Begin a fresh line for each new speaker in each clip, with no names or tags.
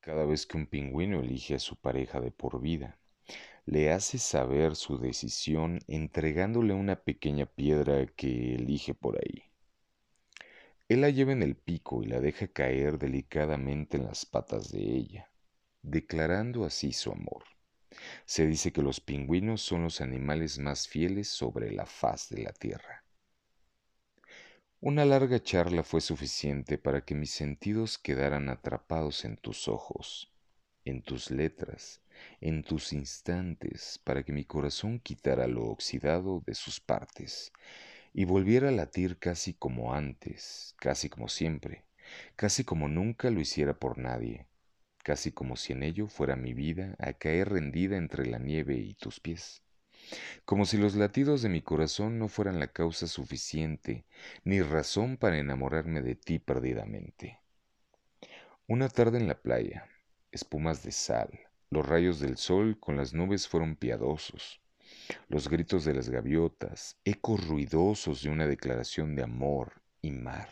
cada vez que un pingüino elige a su pareja de por vida. Le hace saber su decisión entregándole una pequeña piedra que elige por ahí. Él la lleva en el pico y la deja caer delicadamente en las patas de ella, declarando así su amor. Se dice que los pingüinos son los animales más fieles sobre la faz de la tierra. Una larga charla fue suficiente para que mis sentidos quedaran atrapados en tus ojos, en tus letras, en tus instantes, para que mi corazón quitara lo oxidado de sus partes y volviera a latir casi como antes, casi como siempre, casi como nunca lo hiciera por nadie, casi como si en ello fuera mi vida a caer rendida entre la nieve y tus pies como si los latidos de mi corazón no fueran la causa suficiente ni razón para enamorarme de ti perdidamente. Una tarde en la playa, espumas de sal, los rayos del sol con las nubes fueron piadosos, los gritos de las gaviotas, ecos ruidosos de una declaración de amor y mar.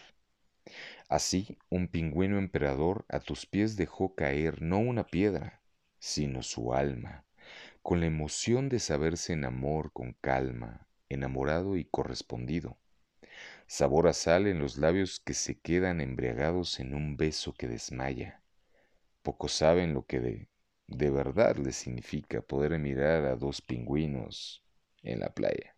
Así, un pingüino emperador a tus pies dejó caer no una piedra, sino su alma, con la emoción de saberse en amor con calma, enamorado y correspondido. Sabor a sal en los labios que se quedan embriagados en un beso que desmaya. Pocos saben lo que de, de verdad les significa poder mirar a dos pingüinos en la playa.